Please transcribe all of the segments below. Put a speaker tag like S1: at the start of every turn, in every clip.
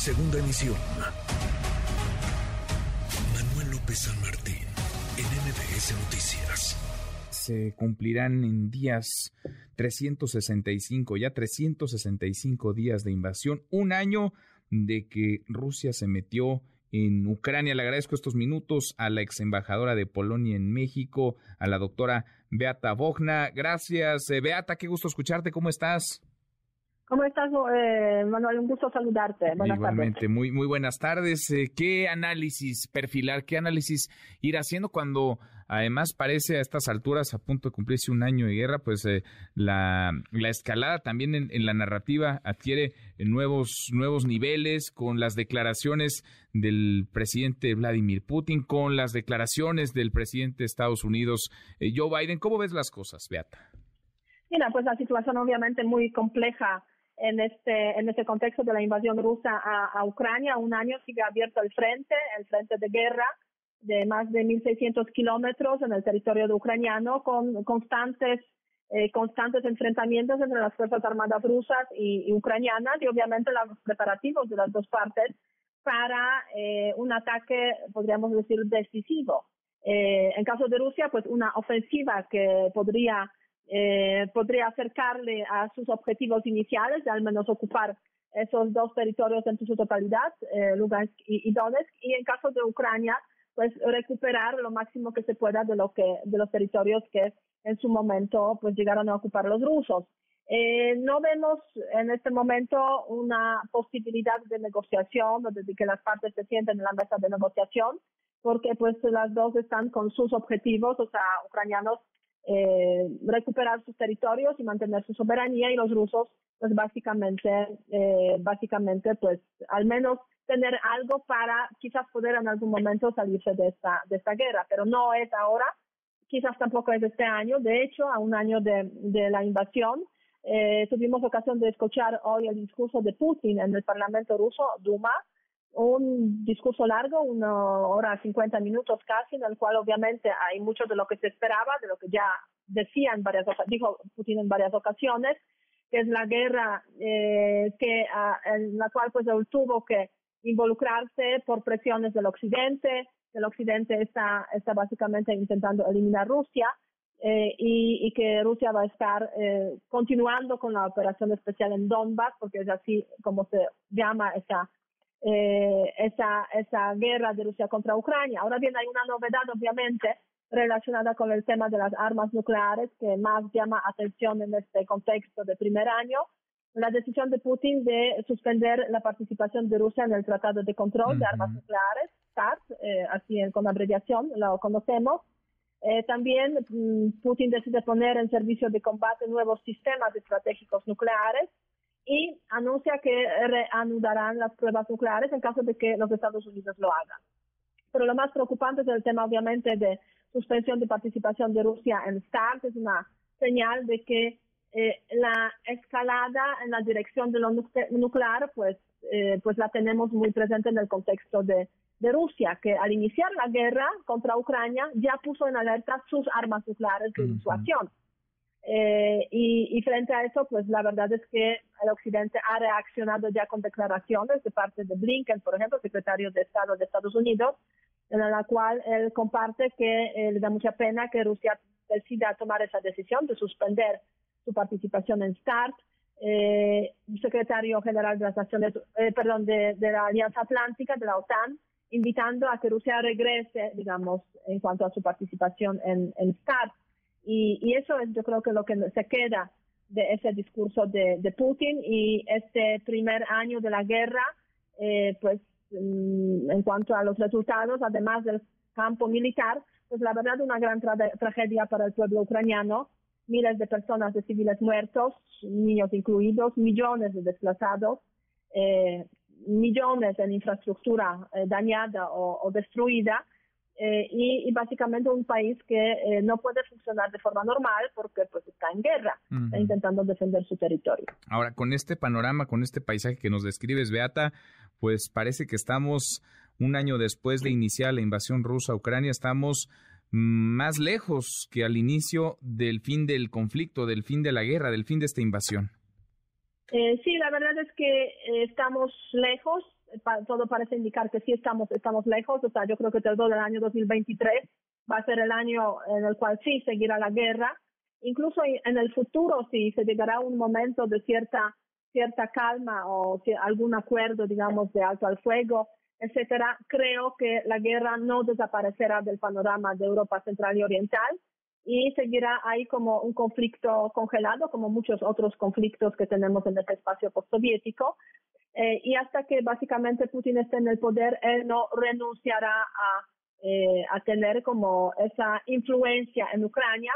S1: Segunda emisión. Manuel López San Martín, en MBS Noticias.
S2: Se cumplirán en días 365, ya 365 días de invasión, un año de que Rusia se metió en Ucrania. Le agradezco estos minutos a la ex embajadora de Polonia en México, a la doctora Beata Bogna. Gracias, eh, Beata, qué gusto escucharte. ¿Cómo estás?
S3: ¿Cómo estás, eh, Manuel? Un gusto saludarte.
S2: Buenas Igualmente, muy muy buenas tardes. Eh, ¿Qué análisis perfilar, qué análisis ir haciendo cuando además parece a estas alturas, a punto de cumplirse un año de guerra, pues eh, la, escalada también en, en, la narrativa adquiere nuevos, nuevos niveles con las declaraciones del presidente Vladimir Putin, con las declaraciones del presidente de Estados Unidos, Joe Biden? ¿Cómo ves las cosas, Beata?
S3: Mira, pues la situación obviamente muy compleja en este, en este contexto de la invasión rusa a, Ucrania. Un año sigue abierto el frente, el frente de guerra de más de 1.600 kilómetros en el territorio de ucraniano con constantes eh, constantes enfrentamientos entre las Fuerzas Armadas rusas y, ucranianas y obviamente los preparativos de las dos partes para eh, un ataque, podríamos decir, decisivo. Eh, en caso de Rusia, pues una ofensiva que podría eh, podría acercarle a sus objetivos iniciales, de al menos ocupar esos dos territorios en su totalidad, eh, Lugansk y, Donetsk, y en caso de Ucrania, pues recuperar lo máximo que se pueda de lo que de los territorios que en su momento pues llegaron a ocupar los rusos. Eh, no vemos en este momento una posibilidad de negociación, de que las partes se sienten en la mesa de negociación, porque pues las dos están con sus objetivos, o sea, ucranianos eh, recuperar sus territorios y mantener su soberanía y los rusos pues básicamente eh, básicamente pues al menos tener algo para quizás poder en algún momento salirse de esta de esta guerra pero no es ahora quizás tampoco es este año. De hecho a un año de, de la invasión eh, tuvimos ocasión de escuchar hoy el discurso de Putin en el Parlamento ruso Duma un discurso largo, una hora, 50 minutos casi, en el cual obviamente hay mucho de lo que se esperaba, de lo que ya decía en varias dijo Putin en varias ocasiones, que es la guerra eh, que ah, en la cual pues él tuvo que involucrarse por presiones del occidente, el occidente está, está básicamente intentando eliminar Rusia eh, y, y, que Rusia va a estar eh, continuando con la operación especial en Donbass, porque es así como se llama esa eh, esa, esa guerra de Rusia contra Ucrania. Ahora bien, hay una novedad, obviamente, relacionada con el tema de las armas nucleares que más llama atención en este contexto de primer año. La decisión de Putin de suspender la participación de Rusia en el Tratado de Control de Armas Nucleares, START, eh, así con abreviación, lo conocemos. Eh, también mm, Putin decide poner en servicio de combate nuevos sistemas estratégicos nucleares y anuncia que reanudarán las pruebas nucleares en caso de que los Estados Unidos lo hagan. Pero lo más preocupante es el tema, obviamente, de suspensión de participación de Rusia en START. Es una señal de que eh, la escalada en la dirección de lo nuclear, pues, eh, pues la tenemos muy presente en el contexto de, de Rusia, que al iniciar la guerra contra Ucrania ya puso en alerta sus armas nucleares de disuasión. Eh, y, frente a eso, pues la verdad es que el Occidente ha reaccionado ya con declaraciones de parte de Blinken, por ejemplo, secretario de Estado de Estados Unidos, en la cual él comparte que eh, le da mucha pena que Rusia decida tomar esa decisión de suspender su participación en START. Eh, secretario general de las Naciones, eh, perdón, de, la Alianza Atlántica, de la OTAN, invitando a que Rusia regrese, digamos, en cuanto a su participación en, en START. Y, eso es yo creo que lo que se queda de ese discurso de, Putin. Y este primer año de la guerra, eh, pues mm, en cuanto a los resultados, además del campo militar, pues la verdad una gran tragedia para el pueblo ucraniano, miles de personas de civiles muertos, niños incluidos, millones de desplazados, eh, millones en infraestructura eh, dañada o destruida eh, y, básicamente un país que eh, no puede funcionar de forma normal porque pues está en guerra, está intentando defender su territorio.
S2: Ahora, con este panorama, con este paisaje que nos describes, Beata, pues parece que estamos un año después de iniciar la invasión rusa a Ucrania, estamos más lejos que al inicio del fin del conflicto, del fin de la guerra, del fin de esta invasión.
S3: Eh, sí, la verdad es que estamos lejos, todo parece indicar que sí estamos, estamos lejos, o sea, yo creo que todo el año 2023 va a ser el año en el cual sí seguirá la guerra. Incluso en el futuro, si se llegará un momento de cierta, cierta calma o algún acuerdo, digamos, de alto al fuego, etcétera, creo que la guerra no desaparecerá del panorama de Europa Central y Oriental y seguirá ahí como un conflicto congelado, como muchos otros conflictos que tenemos en este espacio postsoviético. Eh, y hasta que básicamente Putin esté en el poder, él no renunciará a, eh, a tener como esa influencia en Ucrania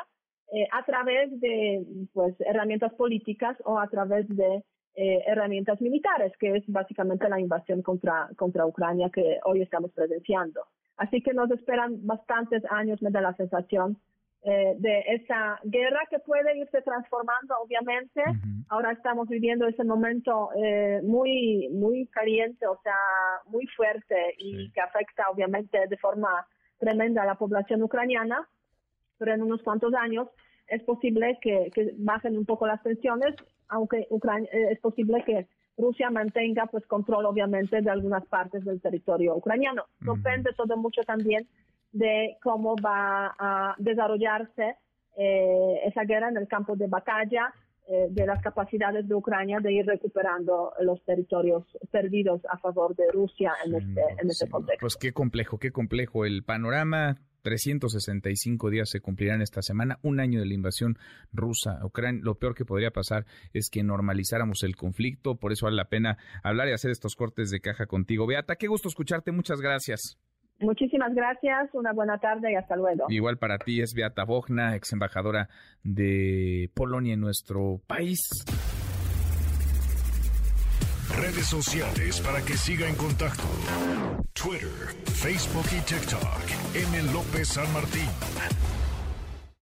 S3: eh, a través de pues herramientas políticas o a través de eh, herramientas militares, que es básicamente la invasión contra, contra Ucrania que hoy estamos presenciando. Así que nos esperan bastantes años, me da la sensación, eh, de esa guerra que puede irse transformando, obviamente. Ahora estamos viviendo ese momento eh, muy, muy caliente, o sea, muy fuerte y que afecta, obviamente, de forma tremenda a la población ucraniana, pero en unos cuantos años es posible que, que bajen un poco las tensiones, aunque Ucrania, eh, es posible que Rusia mantenga pues control obviamente de algunas partes del territorio ucraniano. Depende todo mucho también de cómo va a desarrollarse eh, esa guerra en el campo de batalla, eh, de las capacidades de Ucrania de ir recuperando los territorios perdidos a favor de Rusia en este, en este contexto.
S2: Pues qué complejo, qué complejo el panorama. 365 días se cumplirán esta semana, un año de la invasión rusa a Ucrania. Lo peor que podría pasar es que normalizáramos el conflicto, por eso vale la pena hablar y hacer estos cortes de caja contigo. Beata, qué gusto escucharte, muchas gracias.
S3: Muchísimas gracias, una buena tarde y hasta luego.
S2: Igual para ti es Beata Bogna, ex embajadora de Polonia en nuestro país.
S1: Redes sociales para que siga en contacto: Twitter, Facebook y TikTok. M. López San Martín.